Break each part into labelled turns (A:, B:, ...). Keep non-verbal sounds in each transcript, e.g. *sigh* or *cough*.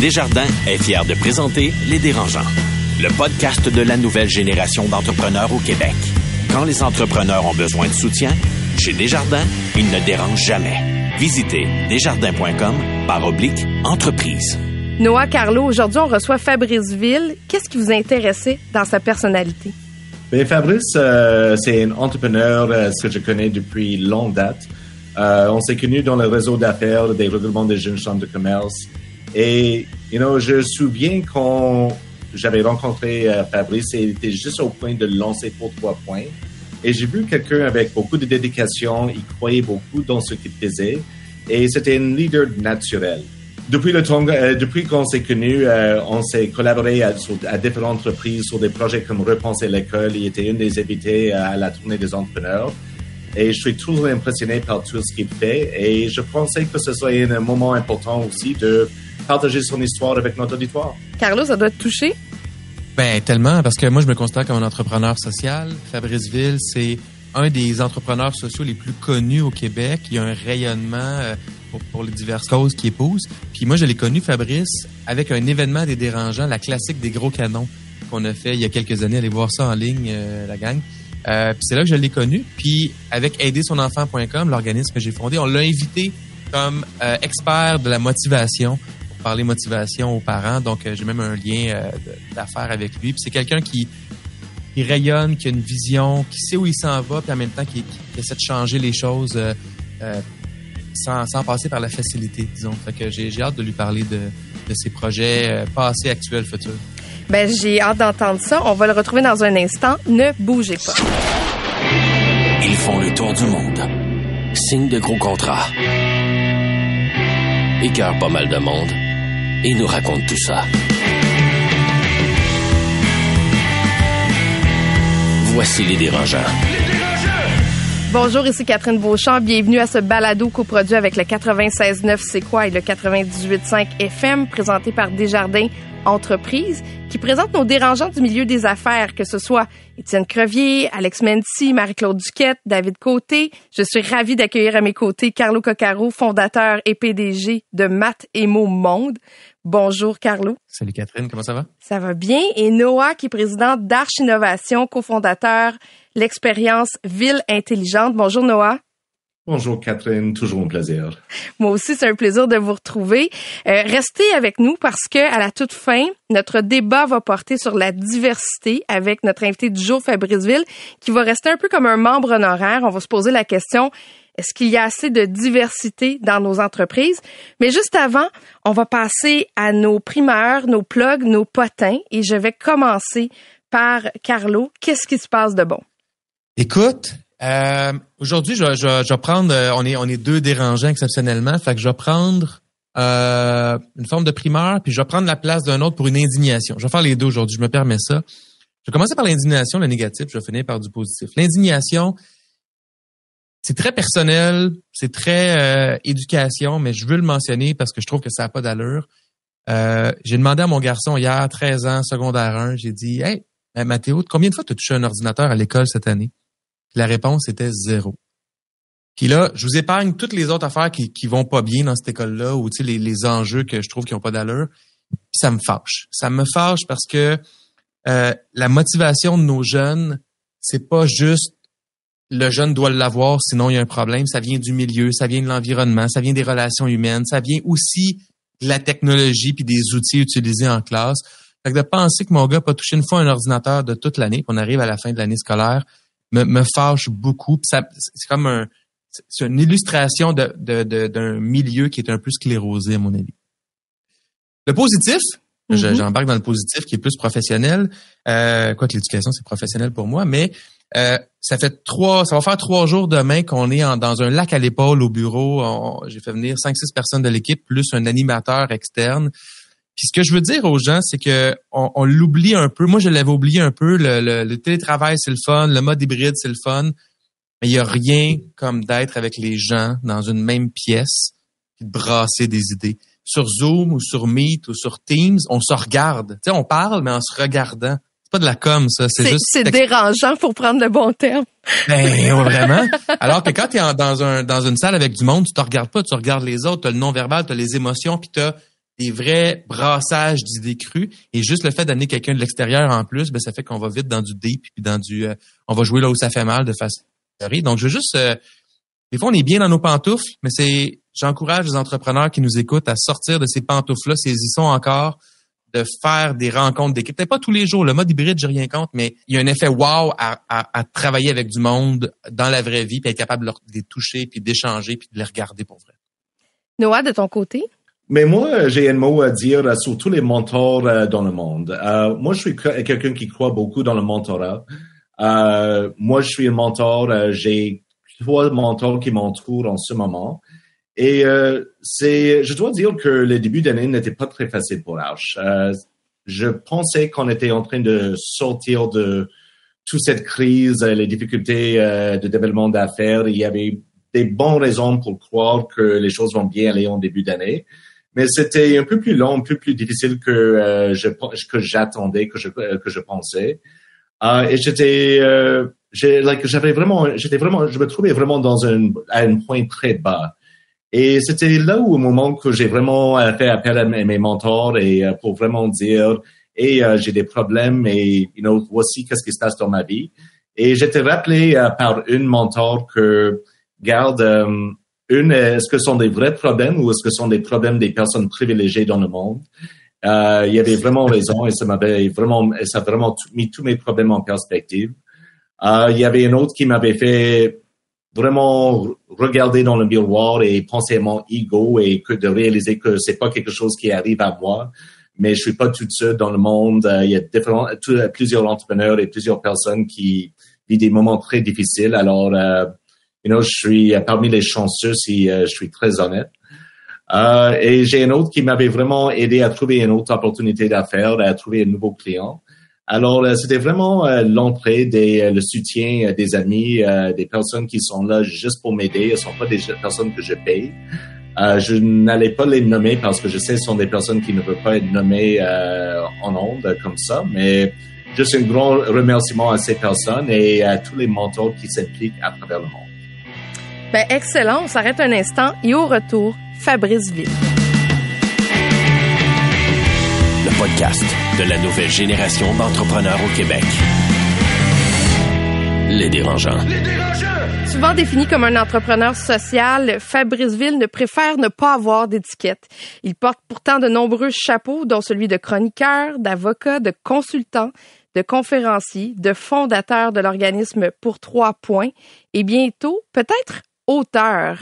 A: Desjardins est fier de présenter Les Dérangeants, le podcast de la nouvelle génération d'entrepreneurs au Québec. Quand les entrepreneurs ont besoin de soutien, chez Desjardins, ils ne dérangent jamais. Visitez desjardins.com par oblique entreprise.
B: Noah Carlo, aujourd'hui, on reçoit Fabrice Ville. Qu'est-ce qui vous a intéressé dans sa personnalité?
C: Bien, Fabrice, euh, c'est un entrepreneur euh, que je connais depuis longue date. Euh, on s'est connus dans le réseau d'affaires des regroupements des jeunes chambres de commerce. Et, you know, je me souviens quand j'avais rencontré euh, Fabrice et il était juste au point de lancer pour trois points. Et j'ai vu quelqu'un avec beaucoup de dédication, il croyait beaucoup dans ce qu'il faisait et c'était un leader naturel. Depuis le temps, euh, depuis qu'on s'est connus, euh, on s'est collaboré à, à différentes reprises sur des projets comme Repenser l'école. Il était une des invités à la tournée des entrepreneurs. Et je suis toujours impressionné par tout ce qu'il fait. Et je pensais que ce serait un moment important aussi de partager son histoire avec notre auditoire.
B: Carlo, ça doit te toucher?
D: Ben tellement parce que moi je me considère comme un entrepreneur social. Fabrice Ville, c'est un des entrepreneurs sociaux les plus connus au Québec. Il y a un rayonnement euh, pour, pour les diverses causes qu'il épouse. Puis moi je l'ai connu Fabrice avec un événement des dérangeants, la classique des gros canons qu'on a fait il y a quelques années. Allez voir ça en ligne, euh, la gang. Euh, puis c'est là que je l'ai connu. Puis avec aidersonenfant.com, l'organisme que j'ai fondé, on l'a invité comme euh, expert de la motivation pour parler motivation aux parents. Donc, euh, j'ai même un lien d'affaires avec lui. Puis c'est quelqu'un qui, rayonne, qui a une vision, qui sait où il s'en va, puis en même temps qui, essaie de changer les choses sans, passer par la facilité, disons. Fait que j'ai hâte de lui parler de, de ses projets passés, actuels, futurs.
B: Ben, j'ai hâte d'entendre ça. On va le retrouver dans un instant. Ne bougez pas.
A: Ils font le tour du monde. Signent de gros contrats. Écœurent pas mal de monde. Et nous racontent tout ça. Voici les dérangeants.
B: Bonjour, ici Catherine Beauchamp. Bienvenue à ce balado coproduit avec le 96.9 C'est quoi et le 98.5 FM présenté par Desjardins Entreprises qui présente nos dérangeants du milieu des affaires, que ce soit Étienne Crevier, Alex Menti, Marie-Claude Duquette, David Côté. Je suis ravie d'accueillir à mes côtés Carlo Coccaro, fondateur et PDG de Math et Monde. Bonjour Carlo.
D: Salut Catherine, comment ça va?
B: Ça va bien? Et Noah, qui est président d'Arche Innovation, cofondateur l'expérience Ville Intelligente. Bonjour Noah.
C: Bonjour Catherine, toujours un plaisir.
B: Moi aussi, c'est un plaisir de vous retrouver. Euh, restez avec nous parce que à la toute fin, notre débat va porter sur la diversité avec notre invité du jour, Fabrice Ville, qui va rester un peu comme un membre honoraire. On va se poser la question est-ce qu'il y a assez de diversité dans nos entreprises? Mais juste avant, on va passer à nos primeurs, nos plugs, nos potins. Et je vais commencer par Carlo. Qu'est-ce qui se passe de bon?
D: Écoute, euh, aujourd'hui, je, vais- prendre, euh, on est, on est deux dérangeants exceptionnellement, fait que je vais prendre euh, une forme de primeur, puis je vais prendre la place d'un autre pour une indignation. Je vais faire les deux aujourd'hui, je me permets ça. Je vais commencer par l'indignation, le négatif, je vais finir par du positif. L'indignation, c'est très personnel, c'est très euh, éducation, mais je veux le mentionner parce que je trouve que ça n'a pas d'allure. Euh, j'ai demandé à mon garçon hier, 13 ans, secondaire 1, j'ai dit, hey, euh, Mathéo, combien de fois tu as touché un ordinateur à l'école cette année? La réponse était zéro. Puis là, je vous épargne toutes les autres affaires qui, qui vont pas bien dans cette école-là ou tu les, enjeux que je trouve qui ont pas d'allure. Puis ça me fâche. Ça me fâche parce que euh, la motivation de nos jeunes, c'est pas juste le jeune doit l'avoir, sinon il y a un problème. Ça vient du milieu, ça vient de l'environnement, ça vient des relations humaines, ça vient aussi de la technologie puis des outils utilisés en classe. Fait que de penser que mon gars pas touché une fois un ordinateur de toute l'année, qu'on arrive à la fin de l'année scolaire, me, me fâche beaucoup. Puis ça, c'est comme un, c'est une illustration de, de, de- d'un milieu qui est un peu sclérosé, à mon avis. Le positif, je-
B: Mhm.
D: j'embarque dans le positif qui est plus professionnel. Euh, quoi que l'éducation, c'est professionnel pour moi, mais euh, ça fait trois, ça va faire trois jours demain qu'on est en- dans un lac à l'épaule au bureau. J'ai fait venir cinq, six personnes de l'équipe plus un animateur externe. Puis ce que je veux dire aux gens, c'est que on, on l'oublie un peu. Moi, je l'avais oublié un peu. Le, le- le télétravail, c'est le fun. Le mode hybride, c'est le fun. Mais il y a rien comme d'être avec les gens dans une même pièce puis de brasser des idées. Sur Zoom ou sur Meet ou sur Teams, on se regarde. Tu sais, on parle, mais en se regardant. Pas de la com, ça. C'est juste
B: c'est dérangeant pour prendre le bon terme.
D: ben, *laughs* vraiment. Alors que quand tu es dans, un, dans une salle avec du monde, tu te regardes pas, tu regardes les autres, tu as le non-verbal, tu as les émotions, puis tu as des vrais brassages d'idées crues. Et juste le fait d'amener quelqu'un de l'extérieur en plus, ben, ça fait qu'on va vite dans du deep, puis dans du, euh, on va jouer là où ça fait mal de façon Donc, je veux juste, euh, des fois, on est bien dans nos pantoufles, mais c'est, j'encourage les entrepreneurs qui nous écoutent à sortir de ces pantoufles-là, s'ils y sont encore, de faire des rencontres d'équipe. Peut-être pas tous les jours, le mode hybride, j'ai rien contre, mais il y a un effet wow à, à, travailler avec du monde dans la vraie vie, puis être capable de les toucher, puis d'échanger, puis de les regarder pour vrai.
B: Noah, de ton côté?
C: Mais moi, j'ai un mot à dire sur tous les mentors euh, dans le monde. Euh, moi, je suis quelqu'un qui croit beaucoup dans le mentorat. Euh, moi, je suis un mentor. j'ai trois mentors qui m'entourent en ce moment. Et c'est, je dois dire que le début d'année n'était pas très facile pour Arch. je pensais qu'on était en train de sortir de toute cette crise, les difficultés de développement d'affaires. Il y avait des bonnes raisons pour croire que les choses vont bien aller en début d'année mais c'était un peu plus long, un peu plus difficile que euh, je que j'attendais, que je que je pensais. Euh, et j'étais, euh, j'avais vraiment, j'étais vraiment, je me trouvais vraiment dans un à un point très bas. Et c'était là où au moment que j'ai vraiment euh, fait appel à mes, mentors et euh, pour vraiment dire, et j'ai des problèmes et you know, voici qu'est-ce qui se passe dans ma vie. Et j'étais rappelé par une mentor que garde une, est-ce que ce sont des vrais problèmes ou est-ce que ce sont des problèmes des personnes privilégiées dans le monde? Euh, il y avait vraiment raison et ça m'avait vraiment, ça a vraiment mis tous mes problèmes en perspective. Euh, il y avait un autre qui m'avait fait vraiment regarder dans le miroir et penser à mon ego et que de réaliser que c'est pas quelque chose qui arrive à moi, mais je suis pas toute seule dans le monde. Euh, il y a différents, plusieurs entrepreneurs et plusieurs personnes qui vivent des moments très difficiles. Alors, euh, you know, je suis euh, parmi les chanceux si euh, je suis très honnête. Euh, et j'ai un autre qui m'avait vraiment aidé à trouver une autre opportunité d'affaires, à trouver un nouveau client. Alors, c'était vraiment l'entrée, des, le soutien des amis, des personnes qui sont là juste pour m'aider. Ce sont pas des personnes que je paye. je n'allais pas les nommer parce que je sais que ce sont des personnes qui ne peuvent pas être nommées en ondes comme ça, mais juste un grand remerciement à ces personnes et à tous les mentors qui s'impliquent à travers le monde.
B: Ben, excellent. On s'arrête un instant et au retour, Fabrice Ville.
A: Le podcast de la nouvelle génération d'entrepreneurs au Québec. Les dérangeants. Les
B: dérangeants! Souvent défini comme un entrepreneur social, Fabrice Ville ne préfère ne pas avoir d'étiquette. Il porte pourtant de nombreux chapeaux, dont celui de chroniqueur, d'avocat, de consultant, de conférencier, de fondateur de l'organisme Pour Trois Points et bientôt, peut-être auteur.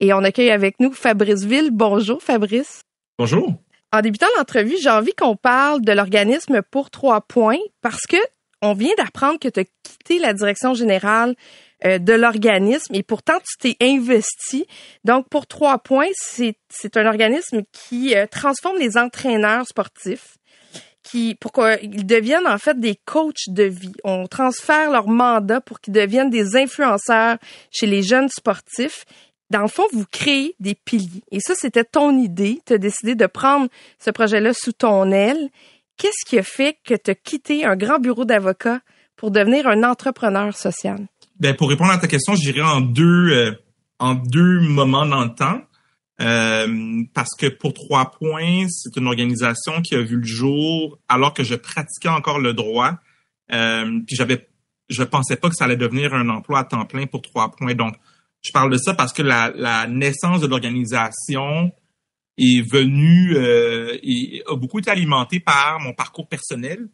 B: Et on accueille avec nous Fabrice Ville. Bonjour Fabrice.
E: Bonjour.
B: En débutant l'entrevue, j'ai envie qu'on parle de l'organisme pour trois points parce que on vient d'apprendre que tu as quitté la direction générale euh, de l'organisme et pourtant tu t'es investi. Donc pour trois points, c'est un organisme qui euh, transforme les entraîneurs sportifs qui pour qu'ils deviennent en fait des coachs de vie. On transfère leur mandat pour qu'ils deviennent des influenceurs chez les jeunes sportifs. Dans le fond, vous créez des piliers. Et ça, c'était ton idée. Tu as décidé de prendre ce projet-là sous ton aile. Qu'est-ce qui a fait que tu as quitté un grand bureau d'avocat pour devenir un entrepreneur social?
E: Ben, pour répondre à ta question, j'irai en deux, euh, en deux moments dans le temps. Euh, parce que pour trois points, c'est une organisation qui a vu le jour alors que je pratiquais encore le droit. Euh, puis j'avais, je pensais pas que ça allait devenir un emploi à temps plein pour trois points. Donc, je parle de ça parce que la, la naissance de l'organisation est venue euh, et a beaucoup été alimentée par mon parcours personnel.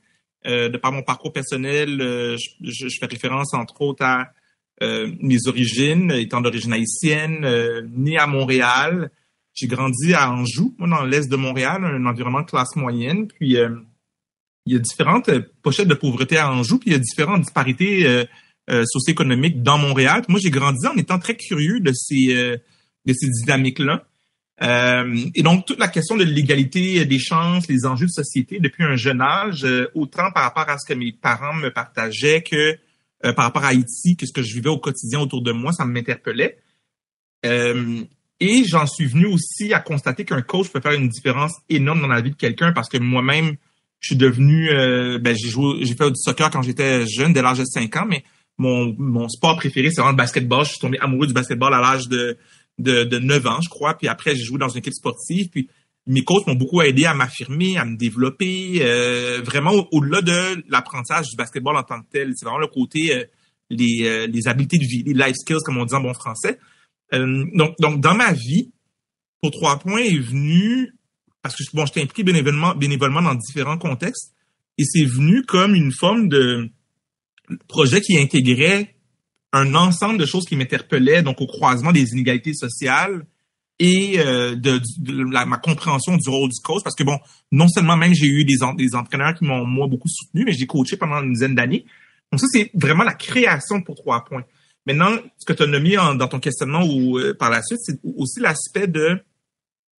E: Euh, de par mon parcours personnel, euh, je, je, fais référence entre autres à euh, mes origines, étant d'origine haïtienne, euh, né à Montréal. J'ai grandi à Anjou, moi, dans l'est de Montréal, un environnement de classe moyenne. Puis, euh, il y a différentes pochettes de pauvreté à Anjou, puis il y a différentes disparités socio-économiques dans Montréal. moi, j'ai grandi en étant très curieux de ces, de ces dynamiques-là. et donc, toute la question de l'égalité des chances, les enjeux de société depuis un jeune âge, autant par rapport à ce que mes parents me partageaient que euh, par rapport à Haïti, que ce que je vivais au quotidien autour de moi, ça m'interpellait. Euh, et j'en suis venu aussi à constater qu'un coach peut faire une différence énorme dans la vie de quelqu'un parce que moi-même, je suis devenu, euh, ben, j'ai joué, j'ai fait du soccer quand j'étais jeune, dès l'âge de 5 ans, mais mon, mon sport préféré, c'est vraiment le basketball. Je suis tombé amoureux du basketball à l'âge de, de, de 9 ans, je crois. Puis après, j'ai joué dans une équipe sportive. Puis mes coachs m'ont beaucoup aidé à m'affirmer, à me développer, euh, vraiment au-delà de l'apprentissage du basketball en tant que tel. C'est vraiment le côté euh, les, euh, les habiletés de vie, les life skills comme on dit en bon français. donc, donc dans ma vie, pour trois points est venu parce que bon, j'étais impliqué bénévolement, bénévolement dans différents contextes et c'est venu comme une forme de projet qui intégrait un ensemble de choses qui m'interpellaient, donc au croisement des inégalités sociales, et euh, de, ma compréhension du rôle du coach. Parce que bon non seulement même j'ai eu des, des entraîneurs qui m'ont moi beaucoup soutenu mais j'ai coaché pendant une dizaine d'années. Donc ça c'est vraiment la création pour trois points. Maintenant ce que tu as nommé dans ton questionnement ou euh, par la suite c'est aussi l'aspect de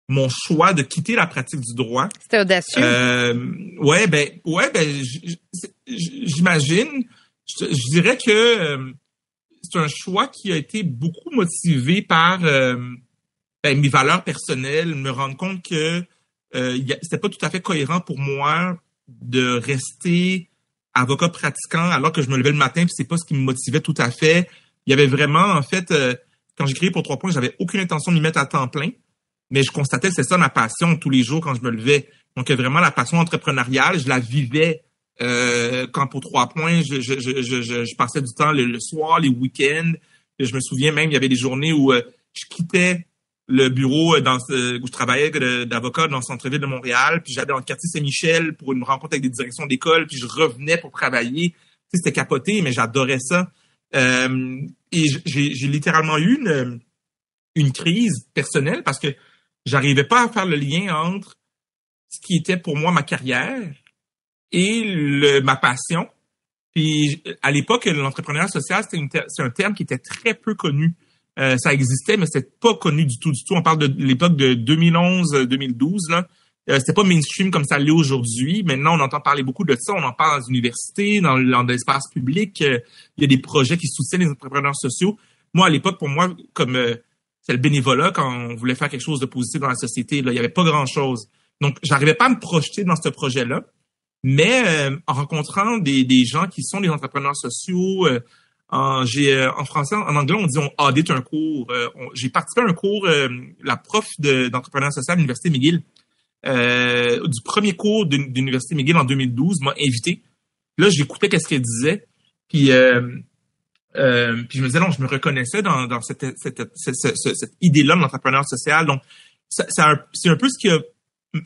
E: mon choix de quitter la pratique du droit.
B: C'était audacieux.
E: Euh, ouais ben ouais ben j'imagine je, je, dirais que euh, c'est un choix qui a été beaucoup motivé par ben, mes valeurs personnelles, me rendre compte que euh, c'était pas tout à fait cohérent pour moi de rester avocat pratiquant alors que je me levais le matin puis c'est pas ce qui me motivait tout à fait. Il y avait vraiment en fait euh, quand j'ai créé pour trois points, j'avais aucune intention de m'y mettre à temps plein, mais je constatais que c'est ça ma passion tous les jours quand je me levais. Donc vraiment la passion entrepreneuriale, je la vivais euh, quand pour trois points, je, je, je, je, passais du temps le, soir, les week-ends. Je me souviens même, il y avait des journées où euh, je quittais le bureau dans où je travaillais d'avocat dans le centre-ville de Montréal, puis j'allais dans le quartier Saint-Michel pour une rencontre avec des directions d'école, puis je revenais pour travailler. Tu sais, c'était capoté, mais j'adorais ça. Euh, et j'ai littéralement eu une, une crise personnelle parce que j'arrivais pas à faire le lien entre ce qui était pour moi ma carrière et le, ma passion. Puis à l'époque, l'entrepreneuriat social, c'est un terme qui était très peu connu. Euh, ça existait, mais c'était pas connu du tout, du tout. On parle de l'époque de 2011-2012, là. Euh, c'était pas mainstream comme ça l'est aujourd'hui. Maintenant, on entend parler beaucoup de ça. On en parle dans les universités, dans, l'espace public. Euh, il y a des projets qui soutiennent les entrepreneurs sociaux. Moi, à l'époque, pour moi, comme euh, c'est le bénévolat, quand on voulait faire quelque chose de positif dans la société, il y avait pas grand-chose. Donc, j'arrivais pas à me projeter dans ce projet-là. Mais en rencontrant des, des gens qui sont des entrepreneurs sociaux, en, j'ai, euh, en français, en anglais, on dit on audit un cours. Euh, j'ai participé à un cours, euh, la prof de, social à l'Université McGill, du premier cours de, l'Université McGill en 2012, m'a invité. Là, j'écoutais qu'est-ce qu'elle disait. Puis, puis je me disais, non, je me reconnaissais dans, dans cette, cette, cette, cette, idée-là de l'entrepreneur social. Donc, ça, c'est un peu ce qui, a,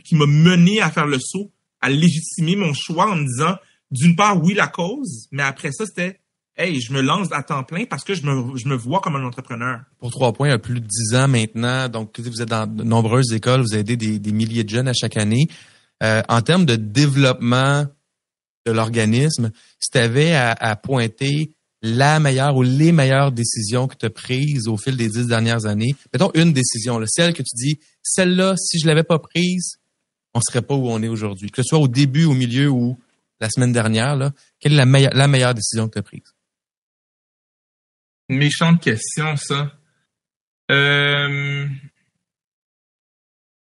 E: qui m'a mené à faire le saut, à légitimer mon choix en me disant, d'une part, oui, la cause, mais après ça, c'était hey, je me lance à temps plein parce que je me, je me vois comme un entrepreneur.
D: Pour trois points, il y a plus de dix ans maintenant, donc vous êtes dans de nombreuses écoles, vous aidez des, des milliers de jeunes à chaque année. Euh, en termes de développement de l'organisme, si tu avais à, pointer la meilleure ou les meilleures décisions que tu as prises au fil des dix dernières années, mettons une décision, celle que tu dis, celle-là, si je l'avais pas prise, on serait pas où on est aujourd'hui. Que ce soit au début, au milieu ou la semaine dernière, quelle est la meilleure, décision que tu as prise?
E: méchante question, ça. Euh...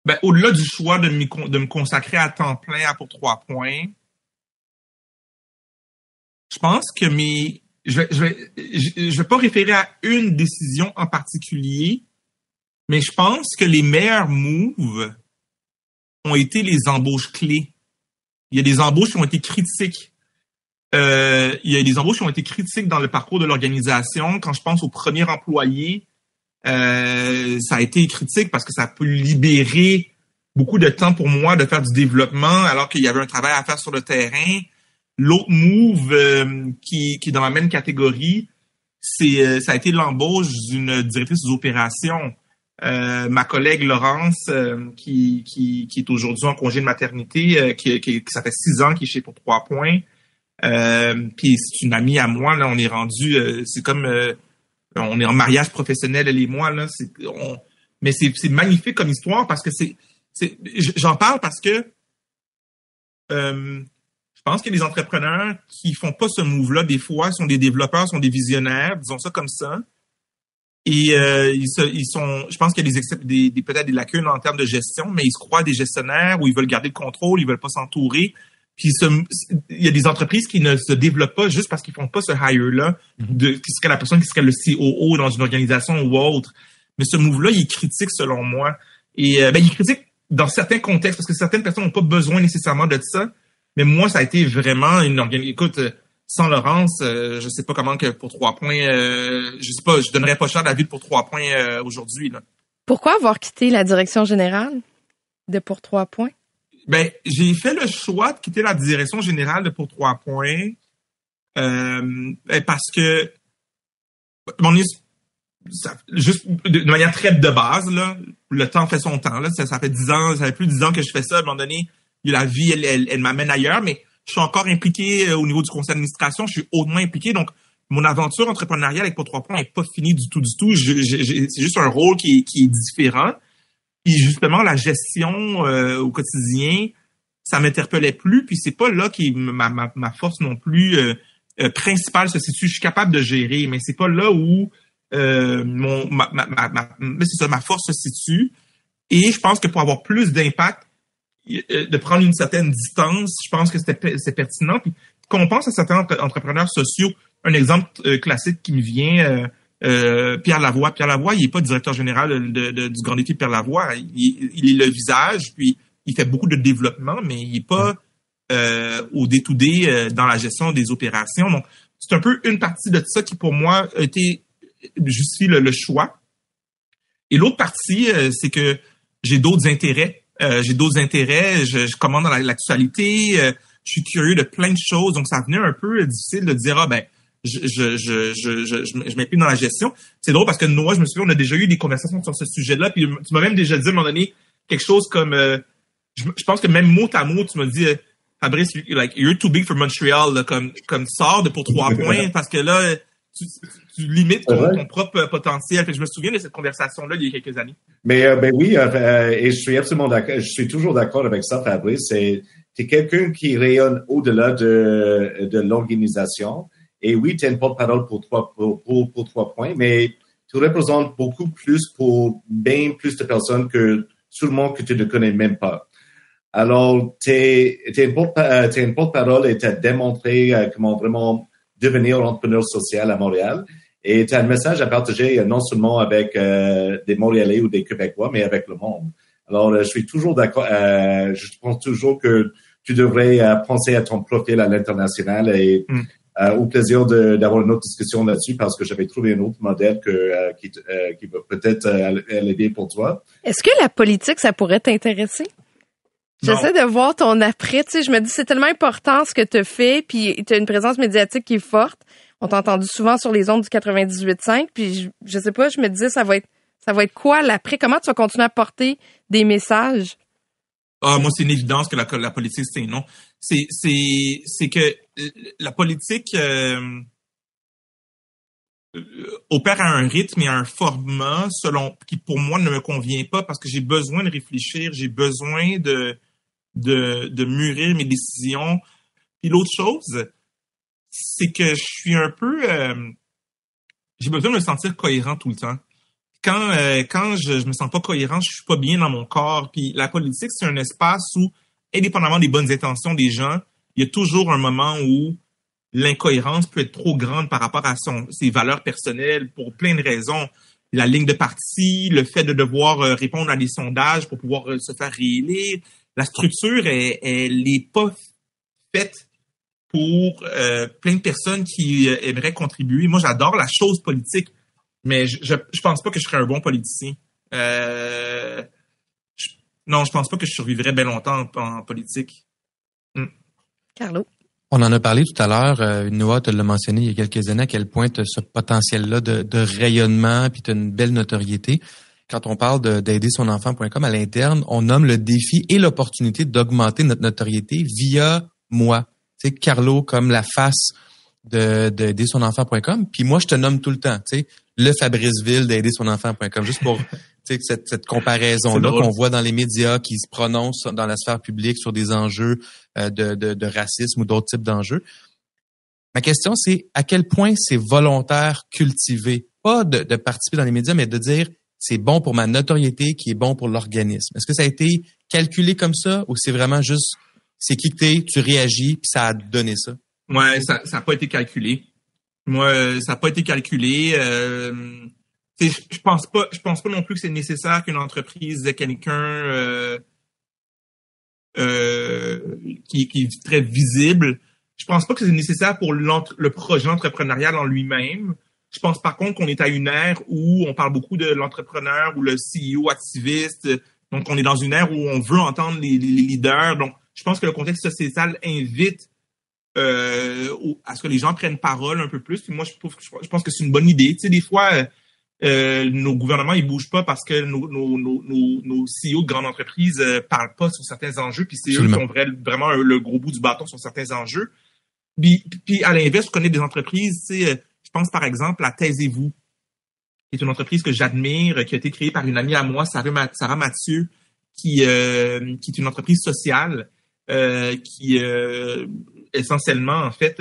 E: Ben, au-delà du choix de me, consacrer à temps plein à pour trois points, je pense que mes, je vais, vais, je vais pas référer à une décision en particulier, mais je pense que les meilleurs moves ont été les embauches clés. Il y a des embauches qui ont été critiques euh, il y a des embauches qui ont été critiques dans le parcours de l'organisation. Quand je pense au premier employé, euh, ça a été critique parce que ça peut libérer beaucoup de temps pour moi de faire du développement alors qu'il y avait un travail à faire sur le terrain. L'autre move euh, qui, qui est dans la même catégorie, c'est euh, ça a été l'embauche d'une directrice des opérations. Euh, ma collègue Laurence, qui, qui, qui, est aujourd'hui en congé de maternité, qui, qui, ça fait six ans qu'il est chez pour trois points, euh, puis c'est une amie à moi, là, on est rendu, euh, c'est comme, euh, on est en mariage professionnel, elle et moi, là, c'est, mais c'est, magnifique comme histoire parce que c'est, j'en parle parce que je pense a des entrepreneurs qui font pas ce move-là des fois, sont des développeurs, sont des visionnaires, disons ça comme ça. Et ils, ils, sont, je pense qu'il y a des, des peut-être des lacunes en termes de gestion, mais ils se croient des gestionnaires où ils veulent garder le contrôle, ils veulent pas s'entourer. Puis il y a des entreprises qui ne se développent pas juste parce qu'ils font pas ce hire-là, mhm. de qui serait la personne qui serait le COO dans une organisation ou autre. Mais ce move-là, il est critique selon moi. Et euh, ben, il est critique dans certains contextes, parce que certaines personnes n'ont pas besoin nécessairement de ça, mais moi, ça a été vraiment une organisation. Écoute, euh, sans Laurence, euh, je sais pas comment que pour trois points, euh, je sais pas, je donnerais pas cher la vie pour trois points euh, aujourd'hui.
B: Pourquoi avoir quitté la direction générale de pour trois points?
E: Ben, j'ai fait le choix de quitter la direction générale de pour trois points euh, ben, parce que mon ça, juste de, manière très de base, là, le temps fait son temps. Là, ça, ça fait dix ans, ça fait plus de dix ans que je fais ça. À un moment donné, la vie, elle, elle, elle m'amène ailleurs, mais je suis encore impliqué euh, au niveau du conseil d'administration. Je suis hautement impliqué, donc mon aventure entrepreneuriale avec Pour Trois Points n'est pas finie du tout, du tout. C'est juste un rôle qui, est différent. Puis justement, la gestion euh, au quotidien, ça m'interpellait plus. Puis c'est pas là qui ma, ma, force non plus euh, principale se situe. Je suis capable de gérer, mais c'est pas là où ma force se situe. Et je pense que pour avoir plus d'impact, de prendre une certaine distance, je pense que c'est pertinent. Puis quand on pense à certains entrepreneurs sociaux, un exemple classique qui me vient, euh, Pierre Lavoie. Pierre Lavoie, il est pas directeur général de, de, du Grand Défi Pierre Lavoie. Il, il, est le visage, puis il fait beaucoup de développement, mais il est pas euh, au day-to-day euh, dans la gestion des opérations. Donc, c'est un peu une partie de ça qui, pour moi, a été justifie le, le choix. Et l'autre partie, euh, c'est que j'ai d'autres intérêts. Euh, j'ai d'autres intérêts. Je, je commande dans l'actualité. je suis curieux de plein de choses. Donc, ça venait un peu difficile de dire, ah ben, je, je, je, je, je, je m'implique dans la gestion. C'est drôle parce que Noah, je me souviens, on a déjà eu des conversations sur ce sujet-là, puis tu m'as même déjà dit à un moment donné quelque chose comme, euh, je, je, pense que même mot à mot, tu m'as dit, euh, Fabrice, like, you're too big for Montreal, là, comme, comme sors de pour trois *laughs* points, parce que là, tu, tu limites ton, ton, propre potentiel. Fait que je me souviens de cette conversation-là il y a quelques années.
C: Mais euh, ben oui, euh, et je suis absolument d'accord, je suis toujours d'accord avec ça, Fabrice. C'est, es quelqu'un qui rayonne au-delà de, de l'organisation. Et oui, tu es une porte-parole pour trois, pour, pour, pour, trois points, mais tu représentes beaucoup plus pour bien plus de personnes que tout le monde que tu ne connais même pas. Alors, tu es, une porte-parole et tu as démontré euh, comment vraiment devenir entrepreneur social à Montréal. Et tu as un message à partager euh, non seulement avec euh, des Montréalais ou des Québécois, mais avec le monde. Alors, je suis toujours d'accord. je pense toujours que tu devrais penser à ton profil à l'international et mm. Euh, au plaisir d'avoir une autre discussion là-dessus parce que j'avais trouvé un autre modèle que, euh, qui, euh, qui va peut-être aller bien pour toi.
B: Est-ce que la politique, ça pourrait t'intéresser? J'essaie de voir ton après. Tu sais, je me dis c'est tellement important ce que tu fais, puis tu as une présence médiatique qui est forte. On t'a entendu souvent sur les ondes du 98.5, puis je, je sais pas, je me disais ça va être ça va être quoi l'après? Comment tu vas continuer à porter des messages?
E: Ah, moi, c'est une évidence que la, la politique, c'est non. C'est, c'est, c'est que la politique euh, opère à un rythme et à un format selon qui, pour moi, ne me convient pas parce que j'ai besoin de réfléchir, j'ai besoin de, de, de mûrir mes décisions. Puis l'autre chose, c'est que je suis un peu... Euh, j'ai besoin de me sentir cohérent tout le temps quand euh, quand je, je me sens pas cohérent, je suis pas bien dans mon corps. Puis la politique, c'est un espace où, indépendamment des bonnes intentions des gens, il y a toujours un moment où l'incohérence peut être trop grande par rapport à son, ses valeurs personnelles pour plein de raisons. La ligne de parti, le fait de devoir euh, répondre à des sondages pour pouvoir euh, se faire réélire. La structure, elle, elle est pas faite pour plein de personnes qui aimeraient contribuer. Moi, j'adore la chose politique mais je, je, pense pas que je serais un bon politicien. Euh, non, je pense pas que je survivrais bien longtemps en, politique.
B: Hmm. Carlo?
D: On en a parlé tout à l'heure. Euh, Noah te l'a mentionné il y a quelques années à quel point tu as ce potentiel-là de, de, rayonnement puis tu as une belle notoriété. Quand on parle d'aider son enfant.com à l'interne, on nomme le défi et l'opportunité d'augmenter notre notoriété via moi. Tu sais, Carlo comme la face de d'aider son enfant.com. Puis moi, je te nomme tout le temps. Tu sais, le Fabriceville d'aider son enfant.com, juste pour *laughs* cette, cette comparaison-là qu'on voit dans les médias qui se prononcent dans la sphère publique sur des enjeux euh, de, de, de, racisme ou d'autres types d'enjeux. Ma question, c'est à quel point c'est volontaire, cultivé, pas de, de, participer dans les médias, mais de dire c'est bon pour ma notoriété, qui est bon pour l'organisme. Est-ce que ça a été calculé comme ça ou c'est vraiment juste c'est qui que tu réagis, puis ça a donné ça?
E: Ouais, ça n'a pas été calculé. Moi, ça n'a pas été calculé. Euh, je pense pas, je pense pas non plus que c'est nécessaire qu'une entreprise ait quelqu'un euh, euh, qui, qui, est très visible. Je pense pas que c'est nécessaire pour le projet entrepreneurial en lui-même. Je pense par contre qu'on est à une ère où on parle beaucoup de l'entrepreneur ou le CEO activiste. Donc, on est dans une ère où on veut entendre les, les leaders. Donc, je pense que le contexte sociétal invite euh, à ce que les gens prennent parole un peu plus. moi, je, trouve, je pense que c'est une bonne idée. Tu sais, des fois, euh, euh, nos gouvernements ils bougent pas parce que nos, nos, nos, nos CEO de grandes entreprises euh, parlent pas sur certains enjeux, puis c'est eux qui ont vraiment le gros bout du bâton sur certains enjeux. Puis, puis à l'inverse, je connais des entreprises, tu sais, je pense par exemple à Taisez-vous, qui est une entreprise que j'admire, qui a été créée par une amie à moi, Sarah, Mathieu, qui, euh, qui est une entreprise sociale, euh, qui euh, essentiellement, en fait,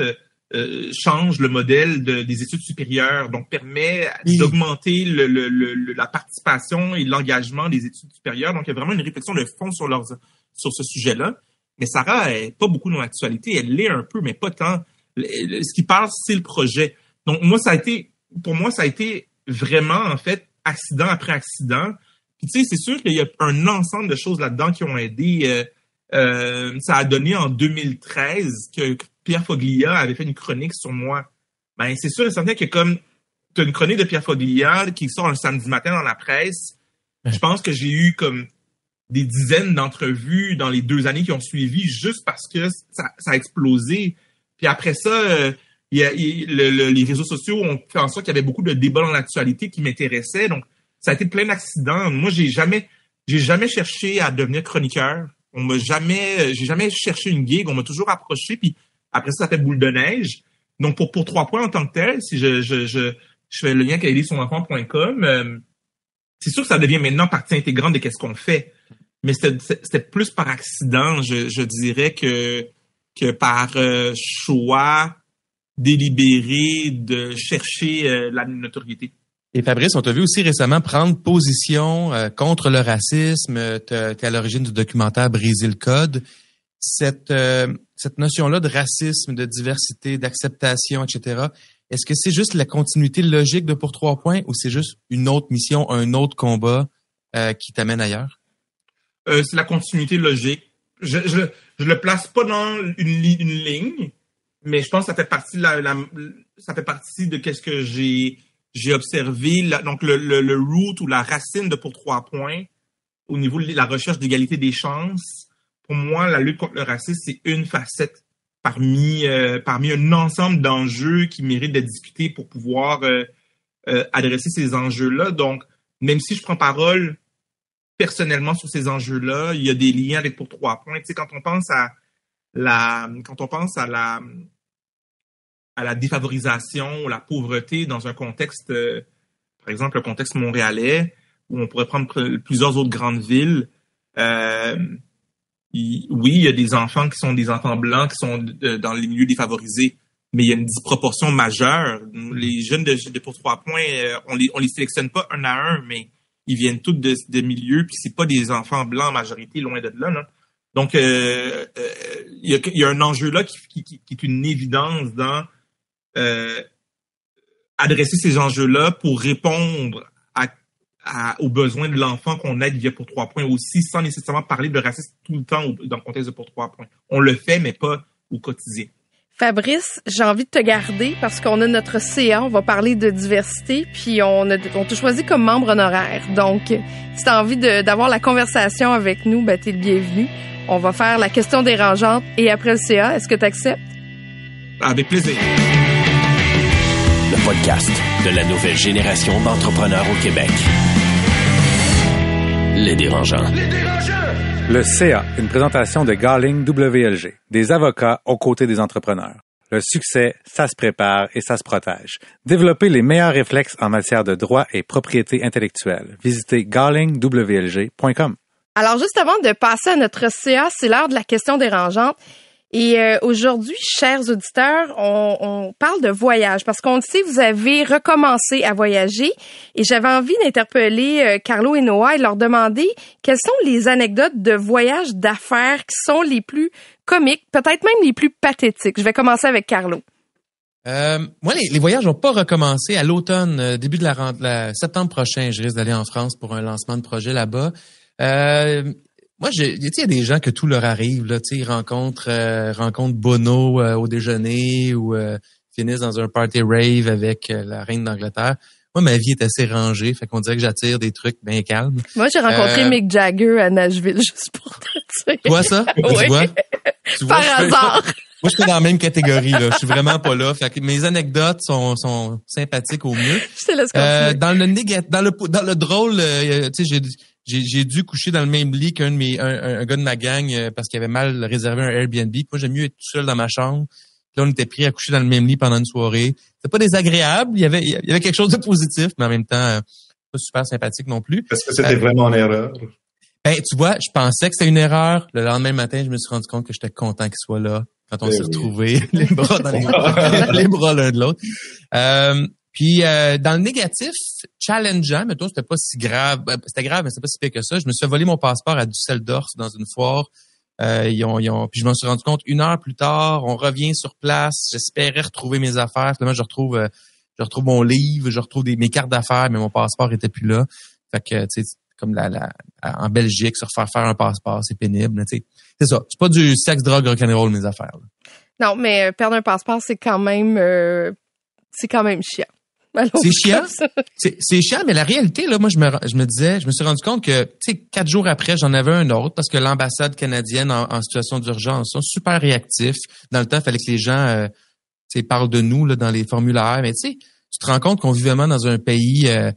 E: change le modèle de, des études supérieures, donc permet d'augmenter le, le, la participation et l'engagement des études supérieures. Donc, il y a vraiment une réflexion de fond sur, leurs, sur ce sujet-là. Mais Sarah est pas beaucoup dans l'actualité, elle l'est un peu, mais pas tant. Ce qui parle, c'est le projet. Donc, moi, ça a été, pour moi, ça a été vraiment, en fait, accident après accident. Puis, tu sais, c'est sûr qu'il y a un ensemble de choses là-dedans qui ont aidé. Euh, euh, ça a donné en 2013 que Pierre Foglia avait fait une chronique sur moi. Ben, c'est sûr et certain que comme tu as une chronique de Pierre Foglia qui sort un samedi matin dans la presse, je pense que j'ai eu comme des dizaines d'entrevues dans les deux années qui ont suivi juste parce que ça, a explosé. Puis après ça, euh, y a, les réseaux sociaux ont fait en sorte qu'il y avait beaucoup de débats dans l'actualité qui m'intéressaient. Donc, ça a été plein d'accidents. Moi, j'ai jamais, j'ai jamais cherché à devenir chroniqueur. On m'a jamais, j'ai jamais cherché une gig. On m'a toujours approché. Puis après ça, ça fait boule de neige. Donc, pour, pour trois points en tant que tel, si je, je, je, je fais le lien avec enfant.com, euh, c'est sûr que ça devient maintenant partie intégrante de qu'est-ce qu'on fait. Mais c'était plus par accident, je, je dirais, que, que par euh, choix délibéré de chercher euh, la notoriété.
D: Et Fabrice, on t'a vu aussi récemment prendre position contre le racisme. Tu es à l'origine du documentaire Briser le code cette, euh, cette notion-là de racisme, de diversité, d'acceptation, etc., est-ce que c'est juste la continuité logique de Pour Trois Points ou c'est juste une autre mission, un autre combat euh, qui t'amène ailleurs?
E: Euh, c'est la continuité logique. Je, je, je le place pas dans une, une ligne, mais je pense que ça fait partie de la, ça fait partie de qu'est-ce que j'ai j'ai observé. donc le, le, le root ou la racine de Pour Trois Points au niveau de la recherche d'égalité des chances, pour moi, la lutte contre le racisme, c'est une facette parmi, euh, parmi un ensemble d'enjeux qui méritent d'être discutés pour pouvoir euh, euh, adresser ces enjeux-là. Donc, même si je prends parole personnellement sur ces enjeux-là, il y a des liens avec pour trois points. Tu sais, quand on pense à la, quand on pense à la, à la défavorisation ou la pauvreté dans un contexte, par exemple, le contexte montréalais, où on pourrait prendre plusieurs autres grandes villes, euh, oui, il y a des enfants qui sont des enfants blancs qui sont dans les milieux défavorisés, mais il y a une disproportion majeure. Les jeunes de, de pour trois points, euh, on les on les sélectionne pas un à un, mais ils viennent tous de, de milieux, puis c'est pas des enfants blancs en majorité, loin de là. Donc, euh, euh, il, y a, un enjeu là qui, est une évidence dans adresser ces enjeux-là pour répondre aux besoins de l'enfant qu'on aide via pour trois points aussi, sans nécessairement parler de racisme tout le temps dans le contexte de pour trois points. On le fait, mais pas au quotidien.
B: Fabrice, j'ai envie de te garder parce qu'on a notre CA, on va parler de diversité, puis on, a, on t'a choisi comme membre honoraire. Donc, si tu as envie d'avoir la conversation avec nous, ben, tu es le bienvenu. On va faire la question dérangeante et après le CA, est-ce que tu acceptes?
E: Avec plaisir.
A: Le podcast de la nouvelle génération d'entrepreneurs au Québec. Les dérangeants.
F: Le CA, une présentation de Garling WLG, des avocats aux côtés des entrepreneurs. Le succès, ça se prépare et ça se protège. Développez les meilleurs réflexes en matière de droit et propriété intellectuelle. Visitez garlingwlg.com.
B: Alors, juste avant de passer à notre CA, c'est l'heure de la question dérangeante. Et euh, aujourd'hui, chers auditeurs, on, parle de voyage parce qu'on le sait, vous avez recommencé à voyager et j'avais envie d'interpeller euh, Carlo et Noah et leur demander quelles sont les anecdotes de voyage d'affaires qui sont les plus comiques, peut-être même les plus pathétiques. Je vais commencer avec Carlo.
D: Euh, moi, les, voyages n'ont pas recommencé à l'automne, début de la, la septembre prochain. Je risque d'aller en France pour un lancement de projet là-bas. Euh, moi, j'ai, il y a des gens que tout leur arrive. Là, ils rencontrent, euh, rencontrent Bono euh, au déjeuner ou euh, finissent dans un party rave avec la reine d'Angleterre. Moi, ma vie est assez rangée, fait qu'on dirait que j'attire des trucs bien calmes.
B: Moi, j'ai rencontré Mick Jagger à Nashville, *laughs* juste pour te dire.
D: Toi, ça? *laughs* Tu vois?
B: Par hasard.
D: Moi, je suis dans la même catégorie. Là. Je suis vraiment pas là. Fait que mes anecdotes sont, sont sympathiques au mieux.
B: Je te laisse euh,
D: dans le négatif, dans le dans le drôle, euh, tu sais, j'ai j'ai dû coucher dans le même lit qu'un de mes un, un, gars de ma gang euh, parce qu'il avait mal réservé un Airbnb. Moi, j'aime mieux être tout seul dans ma chambre. Là, on était pris à coucher dans le même lit pendant une soirée. C'était pas désagréable. Il y avait il y avait quelque chose de positif, mais en même temps, pas super sympathique non plus.
C: Est-ce que c'était vraiment en erreur?
D: Ben, tu vois, je pensais que c'était une erreur. Le lendemain matin, je me suis rendu compte que j'étais content qu'il soit là quand on s'est retrouvés, *laughs* les bras dans *laughs* les, bras l'un de l'autre. Euh, puis euh, dans le négatif, challengeant, toi c'était pas si grave, ben, c'était grave, mais c'était pas si pire que ça. Je me suis volé mon passeport à Düsseldorf dans une foire. Euh, ils ont, ils ont, puis je m'en suis rendu compte une heure plus tard. On revient sur place. J'espérais retrouver mes affaires. Finalement, je retrouve, euh, je retrouve mon livre, je retrouve mes cartes d'affaires, mais mon passeport était plus là. Fait que, tu sais, comme la, la, en Belgique, se refaire faire un passeport, c'est pénible. C'est ça. C'est pas du sexe, drogue, rock'n'roll, mes affaires.
B: Non, mais euh, perdre un passeport, c'est quand même euh, c'est quand même chiant.
D: C'est chiant. C'est chiant, mais la réalité, là, moi, je me, je me disais, je me suis rendu compte que, tu sais, quatre jours après, j'en avais un autre parce que l'ambassade canadienne en, situation d'urgence sont super réactifs. Dans le temps, il fallait que les gens, euh, tu sais, parlent de nous là, dans les formulaires. Mais tu sais, tu te rends compte qu'on vit vraiment dans un pays euh,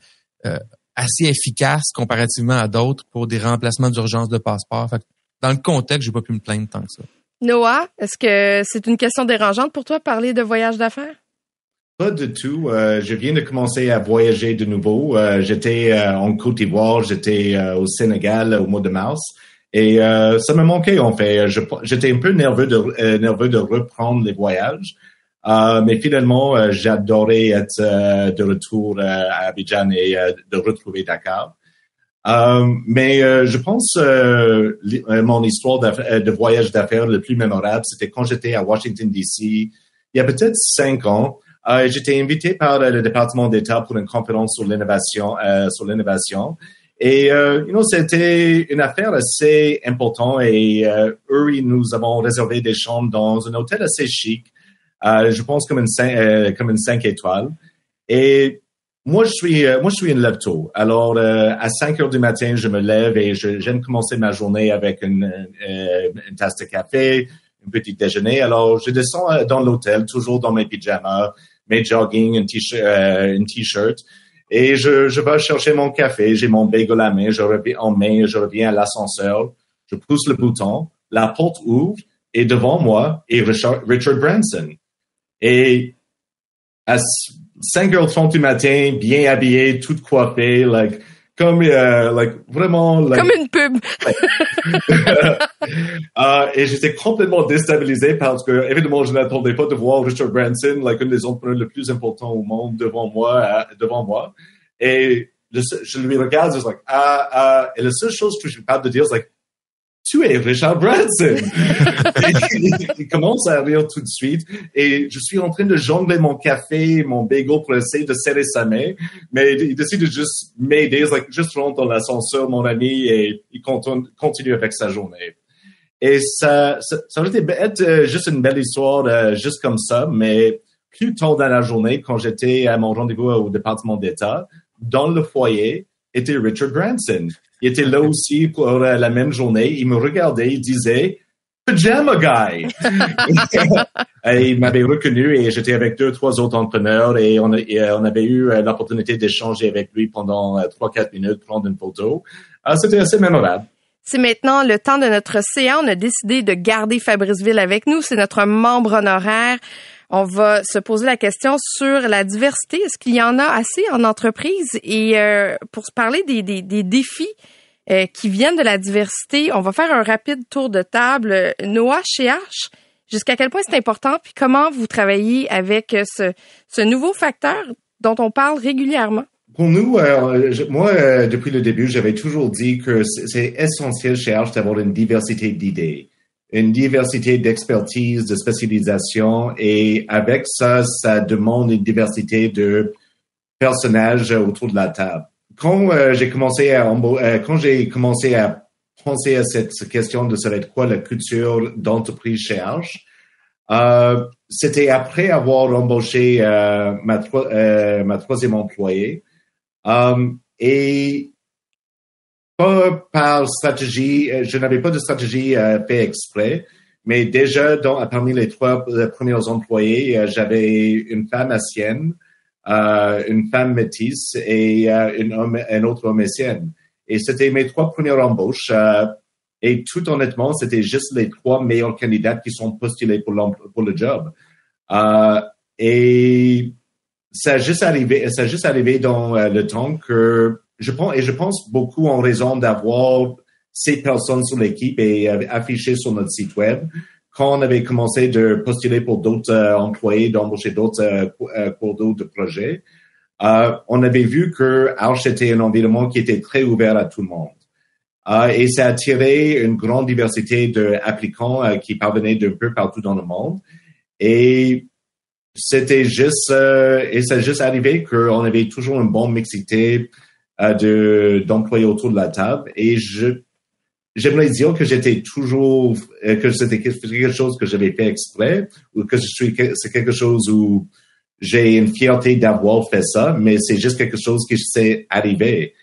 D: assez efficace comparativement à d'autres pour des remplacements d'urgence de passeport. dans le contexte, j'ai pas pu me plaindre tant que ça.
B: Noah, est-ce que c'est une question dérangeante pour toi parler de voyage d'affaires?
C: Pas du tout. Euh, je viens de commencer à voyager de nouveau. Euh, j'étais euh, en Côte d'Ivoire, j'étais au Sénégal au mois de mars. Et ça me manquait en fait. J'étais un peu nerveux de nerveux de reprendre les voyages. Mais finalement, j'adorais être de retour à Abidjan et de retrouver Dakar. mais je pense mon histoire de voyage d'affaires le plus mémorable, c'était quand j'étais à Washington D.C. il y a peut-être cinq ans. J'étais invité par le département d'État pour une conférence sur l'innovation, sur l'innovation. Et you know, c'était une affaire assez importante et eux, nous avons réservé des chambres dans un hôtel assez chic euh, je pense comme une cinq, euh, étoiles. Et moi, je suis, euh, moi, je suis une lève. Alors, à 5 heures du matin, je me lève et j'aime commencer ma journée avec une tasse de café, un petit déjeuner. Alors, je descends dans l'hôtel, toujours dans mes pyjamas, mes jogging, un t-shirt, une t-shirt. Et je, je vais chercher mon café, j'ai mon bagel à main, je reviens en main, je reviens à l'ascenseur, je pousse le bouton, la porte ouvre et devant moi est Richard, Richard Branson. Et à 5h30 du matin, bien habillé, tout coiffé, like, comme, euh, like, vraiment, like,
B: Comme une pub. *laughs*
C: uh, et j'étais complètement déstabilisé parce que, évidemment, je n'attendais pas de voir Richard Branson, like, un des entrepreneurs les plus importants au monde devant moi, euh, devant moi. Et je, je lui regarde, je suis like, ah, ah, et la seule chose que je suis capable de dire, c'est like, tu es Richard Branson? *laughs* il, commence à rire tout de suite et je suis en train de jongler mon café, mon bagel pour essayer de serrer sa main, mais il décide de juste m'aider, like, juste rentre dans l'ascenseur, mon ami, et il continue, avec sa journée. Et ça, ça, ça aurait être euh, juste une belle histoire, euh, juste comme ça, mais plus tard dans la journée, quand j'étais à mon rendez-vous au département d'État, dans le foyer était Richard Branson. Il était là aussi pour euh, la même journée. Il me regardait, il disait Pajama Guy. *laughs* et il m'avait reconnu et j'étais avec deux, trois autres entrepreneurs et on, euh, on avait eu euh, l'opportunité d'échanger avec lui pendant trois, quatre minutes, prendre une photo. C'était assez mémorable.
B: C'est maintenant le temps de notre séance. On a décidé de garder Fabrice Ville avec nous. C'est notre membre honoraire on va se poser la question sur la diversité. Est-ce qu'il y en a assez en entreprise? Et euh, pour se parler des, défis euh, qui viennent de la diversité, on va faire un rapide tour de table. Noah, chez H, jusqu'à quel point c'est important, puis comment vous travaillez avec ce, ce nouveau facteur dont on parle régulièrement?
C: Pour nous, euh, moi, depuis le début, j'avais toujours dit que c'est essentiel chez H d'avoir une diversité d'idées une diversité d'expertise, de spécialisation, et avec ça, ça demande une diversité de personnages autour de la table. Quand euh, j'ai commencé à euh, quand j'ai commencé à pensé à cette question de savoir quoi la culture d'entreprise chez Arch. Euh, c'était après avoir embauché euh, ma, euh, ma troisième employée. et par stratégie, je n'avais pas de stratégie fait exprès, mais déjà dans, parmi les trois premiers employés, j'avais une femme asienne, une femme métisse et une un autre homme asienne. Et c'était mes trois premières embauches. Et tout honnêtement, c'était juste les trois meilleurs candidats qui sont postulés pour, pour le job. Euh, et ça a juste arrivé, ça a juste arrivé dans euh, le temps que je pense, et je pense beaucoup en raison d'avoir ces personnes sur l'équipe et euh, affichées sur notre site web. Quand on avait commencé de postuler pour d'autres euh, employés, d'embaucher d'autres pour d'autres projets, on avait vu que Arch était un environnement qui était très ouvert à tout le monde. Uh, et ça a attiré une grande diversité d'applicants uh, qui parvenaient d'un peu partout dans le monde. Et c'était juste, et c'est juste arrivé qu'on avait toujours une bonne mixité de d'employés autour de la table. Et je j'aimerais dire que j'étais toujours que c'était quelque chose que j'avais fait exprès ou que je suis c'est quelque chose où j'ai une fierté d'avoir fait ça, mais c'est juste quelque chose qui s'est arrivé.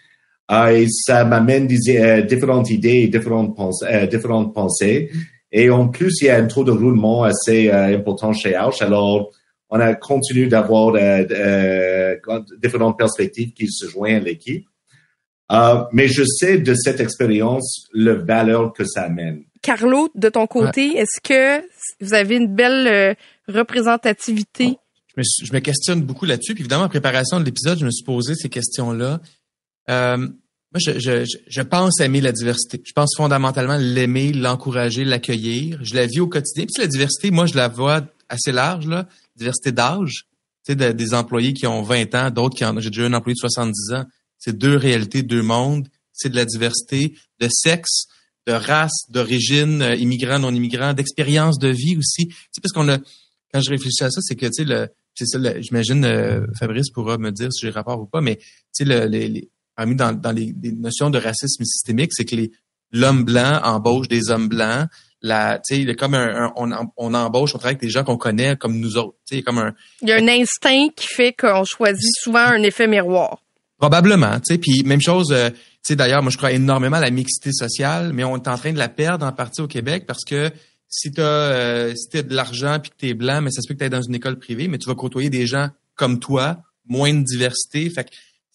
C: Et ça m'amène euh, différentes idées, différentes, pensées, euh, différentes pensées. Et en plus, il y a un taux de roulement assez euh, important chez Arch. Alors, on a continué d'avoir différentes perspectives qui se joignent à l'équipe. mais je sais de cette expérience le valeur que ça amène.
B: Carlo, de ton côté, est-ce que vous avez une belle représentativité?
D: Je me, je me, questionne beaucoup là-dessus. Puis évidemment, en préparation de l'épisode, je me suis posé ces questions-là. Euh, moi, je, je, je, pense aimer la diversité. Je pense fondamentalement l'aimer, l'encourager, l'accueillir. Je la vis au quotidien. Puis la diversité, moi, je la vois assez large, là. Diversité d'âge. Tu sais, des employés qui ont 20 ans, d'autres qui en J'ai déjà un employé de 70 ans. C'est deux réalités, deux mondes. C'est de la diversité de sexe, de race, d'origine, euh, immigrant, non immigrant, d'expérience de vie aussi. Tu sais, parce qu'on a, quand je réfléchis à ça, c'est que, tu sais, le, c'est ça, j'imagine, euh, Fabrice pourra me dire si j'ai rapport ou pas, mais, tu sais, le, les mis dans, dans les, notions de racisme systémique, c'est que l'homme blanc embauche des hommes blancs. La, tu sais, comme un, on, on, embauche, on travaille avec des gens qu'on connaît comme nous autres. Tu sais, comme un.
B: Il y a un instinct qui fait qu'on choisit souvent un effet miroir.
D: Probablement, tu sais. Puis même chose, euh, tu sais, d'ailleurs, moi je crois énormément à la mixité sociale, mais on est en train de la perdre en partie au Québec parce que si tu as, euh, si as de l'argent puis que tu es blanc, mais ça se peut que tu es dans une école privée, mais tu vas côtoyer des gens comme toi, moins de diversité. Fait que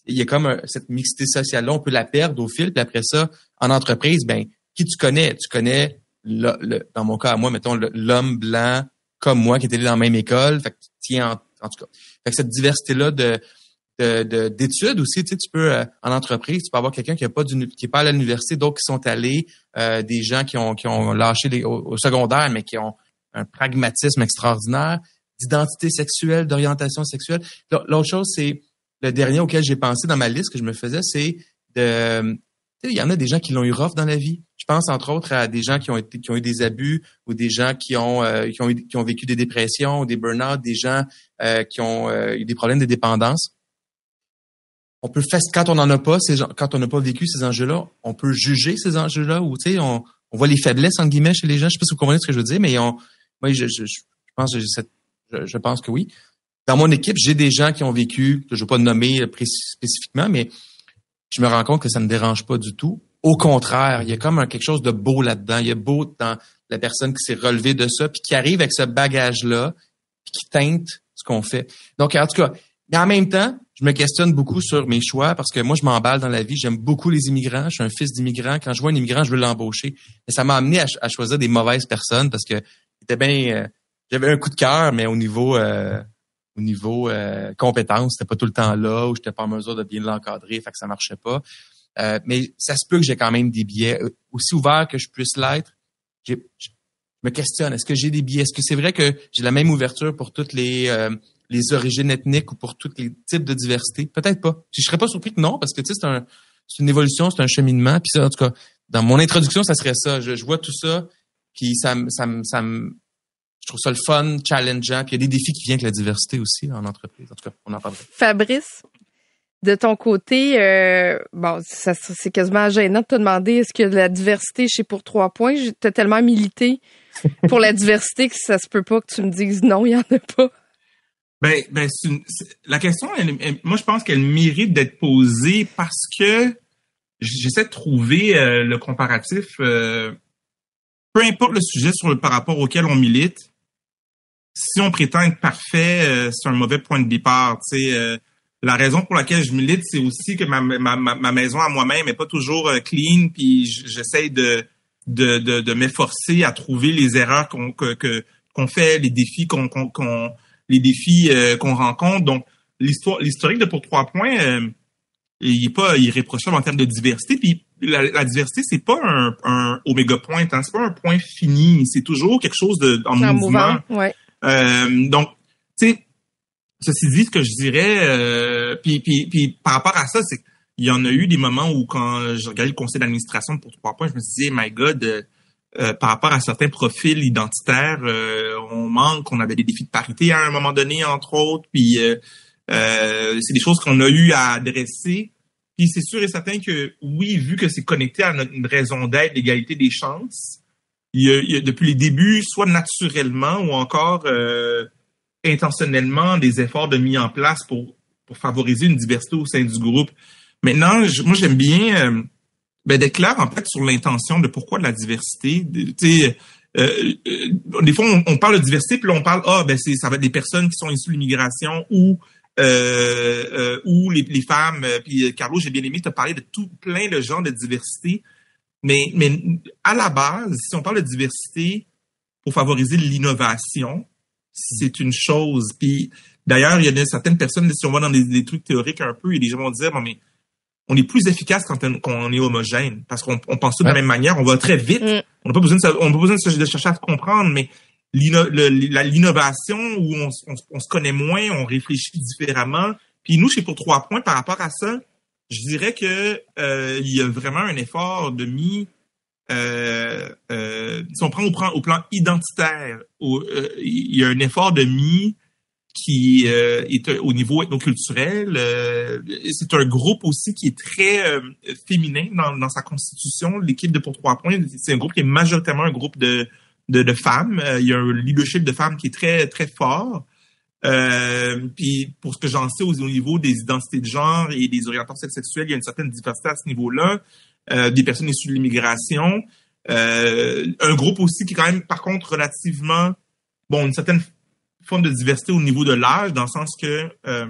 D: il y a comme cette mixité sociale-là, on peut la perdre au fil. Puis après ça, en entreprise, ben qui tu connais? Tu connais, le, dans mon cas, à moi, mettons, l'homme blanc comme moi qui était dans la même école. Fait que tiens, en, tout cas. Fait que cette diversité-là de d'études aussi, tu sais, tu peux euh, en entreprise, tu peux avoir quelqu'un qui a pas qui est pas à l'université, d'autres qui sont allés, euh, des gens qui ont qui ont lâché les, au, secondaire, mais qui ont un pragmatisme extraordinaire, d'identité sexuelle, d'orientation sexuelle. L'autre chose, c'est le dernier auquel j'ai pensé dans ma liste que je me faisais, c'est de il y en a des gens qui l'ont eu rough dans la vie. Je pense entre autres à des gens qui ont été qui ont eu des abus ou des gens qui ont euh, qui ont qui ont vécu des dépressions ou des burn-out, des gens euh, qui ont euh, eu des problèmes de dépendance. On peut faire quand on n'en a pas ces quand on n'a pas vécu ces enjeux-là, on peut juger ces enjeux-là ou tu sais on, on voit les faiblesses entre guillemets chez les gens. Je sais pas si vous comprenez ce que je veux dire, mais on, moi je, je, je pense je, je pense que oui dans mon équipe, j'ai des gens qui ont vécu, je ne vais pas nommer spécifiquement, mais je me rends compte que ça ne me dérange pas du tout. Au contraire, il y a comme quelque chose de beau là-dedans. Il y a beau dans la personne qui s'est relevée de ça, puis qui arrive avec ce bagage-là, puis qui teinte ce qu'on fait. Donc, en tout cas, mais en même temps, je me questionne beaucoup sur mes choix parce que moi, je m'emballe dans la vie. J'aime beaucoup les immigrants. Je suis un fils d'immigrant. Quand je vois un immigrant, je veux l'embaucher. Et ça m'a amené à, choisir des mauvaises personnes parce que c'était bien. Euh, j'avais un coup de cœur, mais au niveau euh, au niveau euh, compétences, c'était pas tout le temps là, ou j'étais pas en mesure de bien l'encadrer, fait que ça marchait pas. Euh, mais ça se peut que j'ai quand même des billets euh, aussi ouverts que je puisse l'être. Je me questionne, est-ce que j'ai des billets? Est-ce que c'est vrai que j'ai la même ouverture pour toutes les euh, les origines ethniques ou pour tous les types de diversité? Peut-être pas. Je serais pas surpris que non, parce que tu sais, c'est un, une évolution, c'est un cheminement. Puis ça, en tout cas, dans mon introduction, ça serait ça. Je, je vois tout ça, puis ça, ça, ça, ça, je trouve ça le fun, challengeant. Puis il y a des défis qui viennent avec la diversité aussi en entreprise. En tout cas, on en parlera.
B: Fabrice, De ton côté, euh, bon, ça, c'est quasiment gênant de te demander est-ce que la diversité chez Pour Trois Points, t'as tellement milité pour la diversité que ça se peut pas que tu me dises non, il y en a pas.
E: Ben, ben la question, moi, je pense qu'elle mérite d'être posée parce que j'essaie de trouver euh, le comparatif. Euh, peu importe le sujet sur le, par rapport auquel on milite, si on prétend être parfait, euh, c'est un mauvais point de départ. la raison pour laquelle je milite, c'est aussi que ma, ma, ma maison à moi-même est pas toujours clean, puis j'essaie de de, de, de m'efforcer à trouver les erreurs qu'on que, qu'on fait, les défis qu'on qu'on les défis euh, qu'on rencontre. Donc, l'histoire, l'historique de pour trois points, euh, il est pas irréprochable en termes de diversité. Puis la, la diversité, c'est pas un, un oméga point, hein, c'est pas un point fini. C'est toujours quelque chose de en mouvement.
B: ouais.
E: Euh, donc, tu sais, ceci dit, ce que je dirais, euh, puis, par rapport à ça, c'est il y en a eu des moments où quand je regardais le conseil d'administration pour trois points, je me disais, my God, euh, par rapport à certains profils identitaires, euh, on manque, on avait des défis de parité à un moment donné, entre autres, puis euh, c'est des choses qu'on a eu à adresser. Puis c'est sûr et certain que oui, vu que c'est connecté à une raison d'être, l'égalité des chances, il y, a, depuis les débuts, soit naturellement ou encore intentionnellement, des efforts de mis en place pour, pour favoriser une diversité au sein du groupe. Maintenant, moi j'aime bien ben, d'être en fait sur l'intention de pourquoi de la diversité. Tu euh, euh, des fois on, parle de diversité puis là on parle ah ben c'est ça va être des personnes qui sont issues de l'immigration ou euh, euh ou les, les femmes. Puis Carlo, j'ai bien aimé te parler de tout plein de genres de diversité. Mais mais à la base, si on parle de diversité pour favoriser l'innovation, c'est une chose. Puis d'ailleurs, il y a certaines personnes, si on va dans des, des trucs théoriques un peu, et les gens vont dire bon mais on est plus efficace quand on, est homogène parce qu'on pense tout de la même manière, on va très vite. Mm. On n'a pas besoin de, on pas besoin de, chercher à se comprendre, mais l'innovation où on, se connaît moins, on réfléchit différemment. Puis nous, chez pour trois points par rapport à ça, je dirais que euh, il y a vraiment un effort de mis. Euh, euh, si on prend au, plan, au plan identitaire, il y a un effort de mis qui euh, est au niveau ethnoculturel. Euh, c'est un groupe aussi qui est très euh, féminin dans, dans, sa constitution. L'équipe de Pour Trois Points, c'est un groupe qui est majoritairement un groupe de, de, de femmes. il y a un leadership de femmes qui est très, très fort. Puis pour ce que j'en sais au, niveau des identités de genre et des orientations sexuelles, il y a une certaine diversité à ce niveau-là. des personnes issues de l'immigration. un groupe aussi qui est quand même, par contre, relativement, bon, une certaine forme de diversité au niveau de l'âge, dans le sens que euh,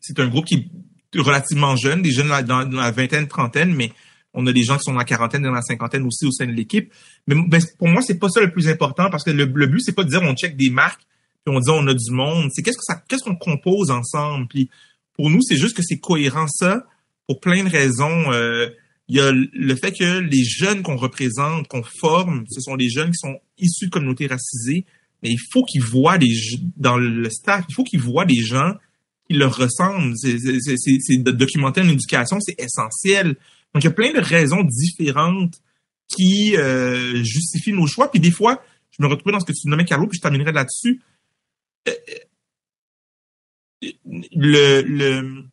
E: c'est un groupe qui est relativement jeune, des jeunes dans, la vingtaine, trentaine, mais on a des gens qui sont dans la quarantaine, dans la cinquantaine aussi au sein de l'équipe. Mais ben, pour moi, c'est pas ça le plus important parce que le, but, c'est pas de dire on check des marques puis on dit on a du monde. C'est qu'est-ce que ça, qu'est-ce qu'on compose ensemble? Puis pour nous, c'est juste que c'est cohérent ça pour plein de raisons. Euh, il y a le fait que les jeunes qu'on représente, qu'on forme, ce sont des jeunes qui sont issus de communautés racisées, mais il faut qu'ils voient des dans le staff, il faut qu'ils voient des gens qui leur ressemblent. C'est documenter une éducation, c'est essentiel. Donc il y a plein de raisons différentes qui euh, justifient nos choix. Puis des fois, je me retrouve dans ce que tu nommais Carlo, puis je terminerai là-dessus. Le, le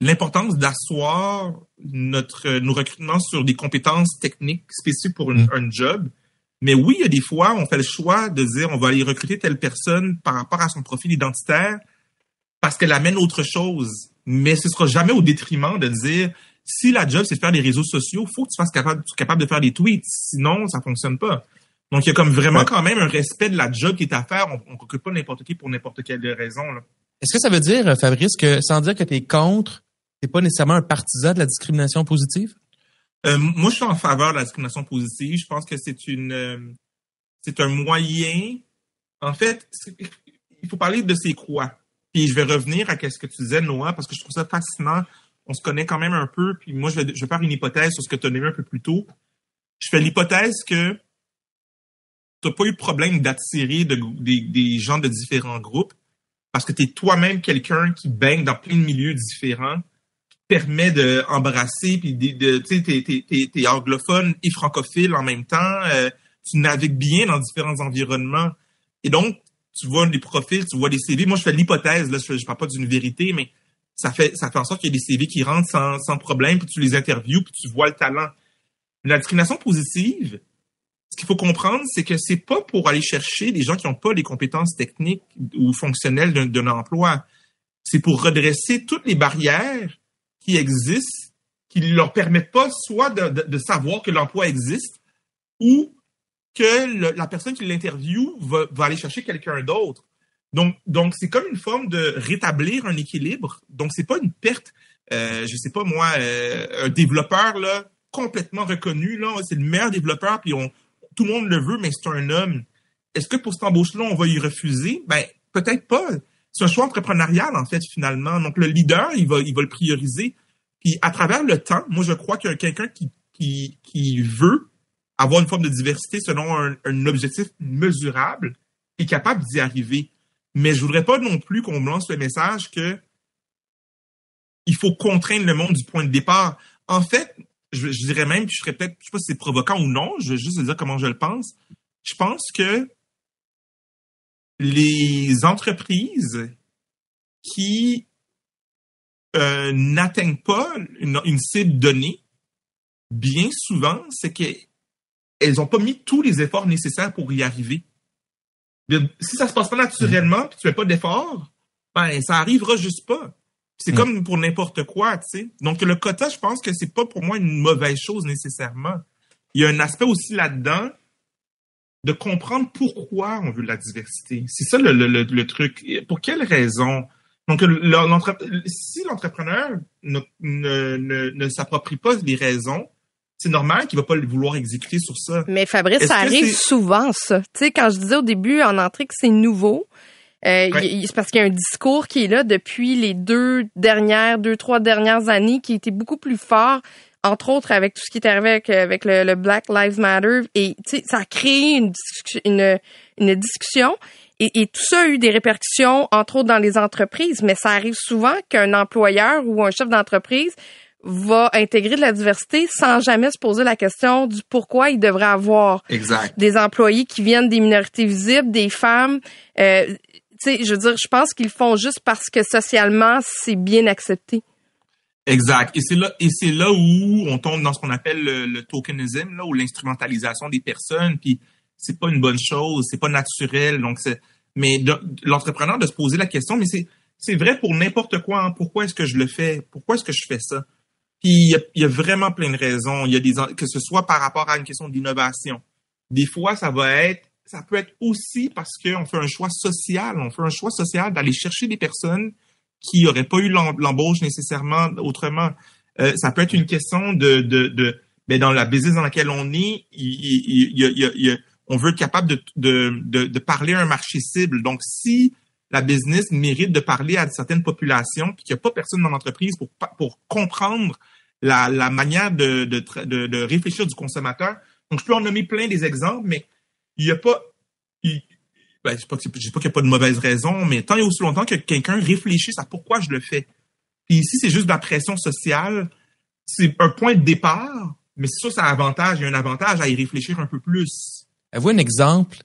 E: l'importance d'asseoir notre nos recrutements sur des compétences techniques spécifiques pour une, mm. un job mais oui, il y a des fois, on fait le choix de dire on va aller recruter telle personne par rapport à son profil identitaire parce qu'elle amène autre chose. Mais ce sera jamais au détriment de dire si la job c'est de faire des réseaux sociaux, faut que tu fasses capable, capable de faire des tweets. Sinon, ça fonctionne pas. Donc, il y a comme vraiment quand même un respect de la job qui est à faire. On ne recrute pas n'importe qui pour n'importe quelle raison.
D: Est-ce que ça veut dire, Fabrice, que sans dire que tu es contre, tu pas nécessairement un partisan de la discrimination positive?
E: Euh, moi, je suis en faveur de la discrimination positive. Je pense que c'est une, euh, c'est un moyen. En fait, il faut parler de ses quoi. Puis je vais revenir à ce que tu disais, Noah, parce que je trouve ça fascinant. On se connaît quand même un peu. Puis moi, je vais, je vais faire une hypothèse sur ce que tu as nommé un peu plus tôt. Je fais l'hypothèse que tu n'as pas eu de problème d'attirer de, des, gens de différents groupes parce que tu es toi-même quelqu'un qui baigne dans plein de milieux différents permet d'embrasser, puis tu sais, t'es, anglophone et francophile en même temps, euh, tu navigues bien dans différents environnements. Et donc, tu vois des profils, tu vois des CV. Moi, je fais l'hypothèse, là, je, je parle pas d'une vérité, mais ça fait ça fait en sorte qu'il y a des CV qui rentrent sans, sans problème, puis tu les interviews, puis tu vois le talent. La discrimination positive, ce qu'il faut comprendre, c'est que c'est pas pour aller chercher des gens qui n'ont pas les compétences techniques ou fonctionnelles d'un emploi. C'est pour redresser toutes les barrières qui existent, qui leur permettent pas soit de, savoir que l'emploi existe ou que la personne qui l'interviewe va, va aller chercher quelqu'un d'autre. Donc, donc c'est comme une forme de rétablir un équilibre. Donc, c'est pas une perte. Euh, je sais pas moi, euh, un développeur là complètement reconnu là, c'est le meilleur développeur, puis on, tout le monde le veut, mais c'est un homme. Est-ce que pour cette embauche-là, on va y refuser? Ben peut-être pas. C'est un choix entrepreneurial en fait finalement. Donc le leader, il va, il va le prioriser. Puis à travers le temps, moi je crois qu'il y a quelqu'un qui, qui, qui veut avoir une forme de diversité selon un, un objectif mesurable est capable d'y arriver. Mais je voudrais pas non plus qu'on me lance le message que il faut contraindre le monde du point de départ. En fait, je, dirais même, je serais peut-être, je sais pas si c'est provoquant ou non, je vais juste dire comment je le pense. Je pense que les entreprises qui euh, n'atteignent pas une, cible donnée, bien souvent, c'est qu'elles n'ont pas mis tous les efforts nécessaires pour y arriver si ça se passe pas naturellement, puis tu fais pas d'effort, ben ça arrivera juste pas. C'est mm. comme pour n'importe quoi, tu sais. Donc le quota, je pense que c'est pas pour moi une mauvaise chose nécessairement. Il y a un aspect aussi là-dedans de comprendre pourquoi on veut la diversité. C'est ça le, le, le, truc. Pour quelle raison? Donc, si l'entrepreneur ne, ne, ne, ne s'approprie pas les raisons, c'est normal qu'il va pas vouloir exécuter sur ça.
B: Mais Fabrice, ça arrive souvent, ça. Tu sais, quand je disais au début en entrée que c'est nouveau, euh, c'est parce qu'il y a un discours qui est là depuis les deux dernières, deux, trois dernières années, qui était beaucoup plus fort, entre autres avec tout ce qui est arrivé avec, avec le, Black Lives Matter. Et ça a créé une, une, une discussion. Et, et, tout ça a eu des répercussions, entre autres dans les entreprises, mais ça arrive souvent qu'un employeur ou un chef d'entreprise va intégrer de la diversité sans jamais se poser la question du pourquoi il devrait avoir des employés qui viennent des minorités visibles, des femmes. Euh, sais, je veux dire, je pense qu'ils font juste parce que socialement c'est bien accepté.
E: Exact. Et c'est là, là où on tombe dans ce qu'on appelle le, tokenisme, là, ou l'instrumentalisation des personnes. Puis c'est pas une bonne chose, c'est pas naturel. Donc c'est, mais l'entrepreneur de se poser la question, mais c'est c'est vrai pour n'importe quoi. Hein. Pourquoi est-ce que je le fais? Pourquoi est-ce que je fais ça? Puis il y, a, vraiment plein de raisons. Il y a des que ce soit par rapport à une question d'innovation. Des fois, ça va être, ça peut être aussi parce qu'on fait un choix social. On fait un choix social d'aller chercher des personnes qui n'auraient pas eu l'embauche nécessairement autrement. Euh, ça peut être une question de, de, de ben dans la business dans laquelle on est, il, y a, on veut être capable de, de, de, parler à un marché cible. Donc, si la business mérite de parler à certaines populations, puis qu'il n'y a pas personne dans l'entreprise pour, pour comprendre la, la manière de, de, de, de, réfléchir du consommateur. Donc, je peux en nommer plein des exemples, mais il n'y a pas... Il, ben, je pas qu'il n'y a pas de mauvaise raison, mais tant et aussi longtemps que quelqu'un réfléchisse à pourquoi je le fais. Puis ici, c'est juste de la pression sociale. C'est un point de départ, mais c'est sûr, ça a un avantage. Il y a un avantage à y réfléchir un peu plus.
D: Avez-vous un exemple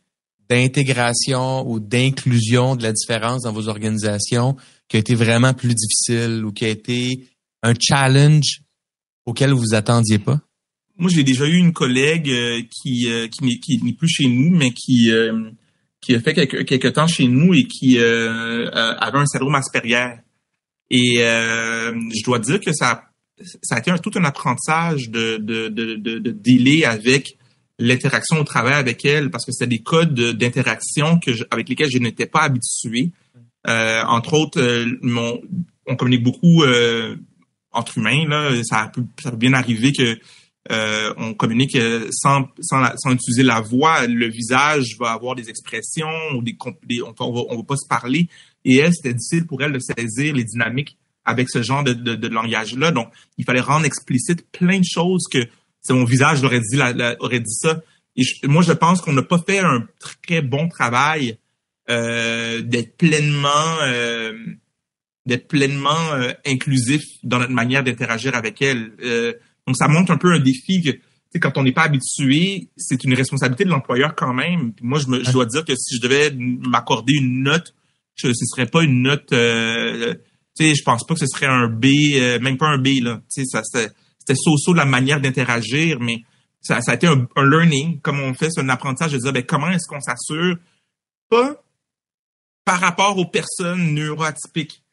D: d'intégration ou d'inclusion de la différence dans vos organisations qui a été vraiment plus difficile ou qui a été un challenge auquel vous vous attendiez pas?
E: Moi, j'ai déjà eu une collègue euh, qui, euh, qui n'est plus chez nous, mais qui, euh, qui a fait quelques, quelques temps chez nous et qui avait un syndrome Asperger. Et je dois dire que ça, ça a été un, tout un apprentissage de, de, de, de, de avec l'interaction au travail avec elle parce que c'est des codes d'interaction que avec lesquels je n'étais pas habitué. Euh, entre autres, euh, mon, on communique beaucoup euh, entre humains. Là, ça peut, ça peut bien arriver que euh, on communique sans, sans, sans, utiliser la voix. Le visage va avoir des expressions ou des, on, on, va, on va pas se parler. Et elle, c'était difficile pour elle de saisir les dynamiques avec ce genre de, de, de langage-là. Donc, il fallait rendre explicite plein de choses que mon visage aurait dit aurait dit ça. Et moi, je pense qu'on n'a pas fait un très bon travail euh, d'être pleinement euh, d'être pleinement euh, inclusif dans notre manière d'interagir avec elle. Euh, donc, ça montre un peu un défi que quand on n'est pas habitué, c'est une responsabilité de l'employeur quand même. moi, je, me, je dois dire que si je devais m'accorder une note, ce ne serait pas une note Tu sais, je pense pas que ce serait un B, euh, même pas un B là. Tu sais, ça c'était so-so de la manière d'interagir, mais ça, ça a été un, learning, comme on fait, c'est un apprentissage de dire ben, comment est-ce qu'on s'assure? Pas par rapport aux personnes neuroatypiques.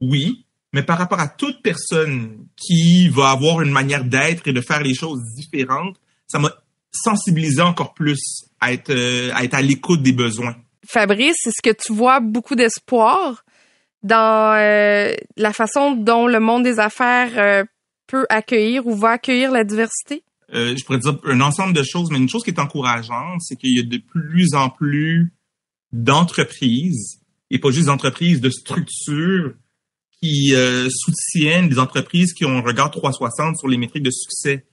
E: Oui, mais par rapport à toute personne qui va avoir une manière d'être et de faire les choses différentes, ça m'a sensibilisé encore plus à être, euh, à être à l'écoute des besoins.
B: Fabrice, est-ce que tu vois beaucoup d'espoir dans euh, la façon dont le monde des affaires euh, peut accueillir ou va accueillir la diversité?
E: je pourrais dire un ensemble de choses, mais une chose qui est encourageante, c'est qu'il y a de plus en plus d'entreprises, et pas juste d'entreprises, de structures qui euh, soutiennent des entreprises qui ont un regard 360 sur les métriques de succès.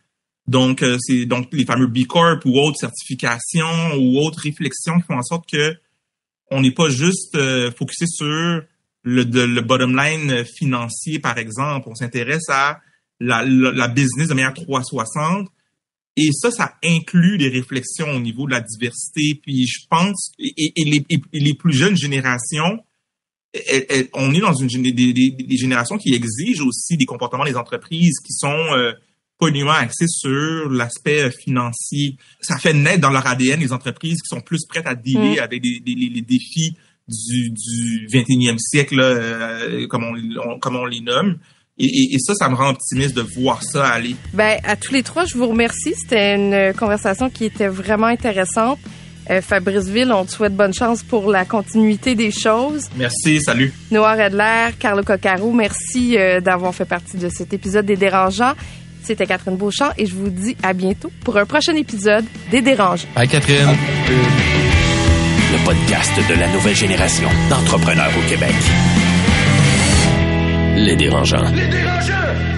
E: Donc, euh, c'est donc les fameux B Corp ou autres certifications ou autres réflexions qui font en sorte que on n'est pas juste euh, focusé sur le, le bottom line financier, par exemple. On s'intéresse à la, business de manière 360. Et ça, ça inclut des réflexions au niveau de la diversité. Puis je pense, et, les, et les, plus jeunes générations on est dans une des, générations qui exigent aussi des comportements des entreprises qui sont euh, pas uniquement axés sur l'aspect euh, financier. Ça fait naître dans leur ADN les entreprises qui sont plus prêtes à dealer mm. avec les défis du, du 21e siècle, euh, comme, on, comme on les nomme. Et, et, ça, ça me rend optimiste de voir ça aller.
B: Ben, à tous les trois, je vous remercie. C'était une conversation qui était vraiment intéressante. Euh, Fabrice Ville, on te souhaite bonne chance pour la continuité des choses.
E: Merci, salut.
B: Noah Redler, Carlo Coccaro, merci euh, d'avoir fait partie de cet épisode des Dérangeants. C'était Catherine Beauchamp et je vous dis à bientôt pour un prochain épisode des Dérangeants.
D: Bye Catherine.
A: Le podcast de la nouvelle génération d'entrepreneurs au Québec. Les Dérangeants. Les Dérangeants!